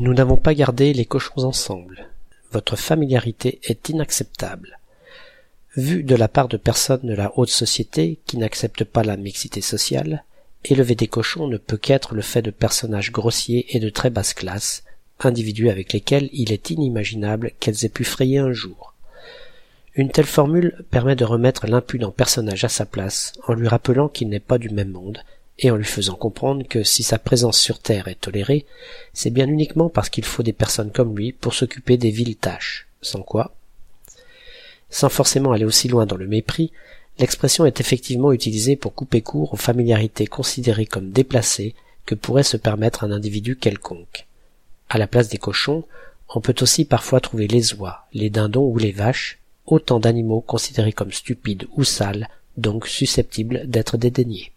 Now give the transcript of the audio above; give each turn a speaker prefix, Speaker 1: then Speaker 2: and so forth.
Speaker 1: Nous n'avons pas gardé les cochons ensemble. Votre familiarité est inacceptable. Vu de la part de personnes de la haute société qui n'acceptent pas la mixité sociale, élever des cochons ne peut qu'être le fait de personnages grossiers et de très basse classe, individus avec lesquels il est inimaginable qu'elles aient pu frayer un jour. Une telle formule permet de remettre l'impudent personnage à sa place en lui rappelant qu'il n'est pas du même monde et en lui faisant comprendre que si sa présence sur Terre est tolérée, c'est bien uniquement parce qu'il faut des personnes comme lui pour s'occuper des villes tâches, sans quoi? Sans forcément aller aussi loin dans le mépris, l'expression est effectivement utilisée pour couper court aux familiarités considérées comme déplacées que pourrait se permettre un individu quelconque. À la place des cochons, on peut aussi parfois trouver les oies, les dindons ou les vaches, autant d'animaux considérés comme stupides ou sales, donc susceptibles d'être dédaignés.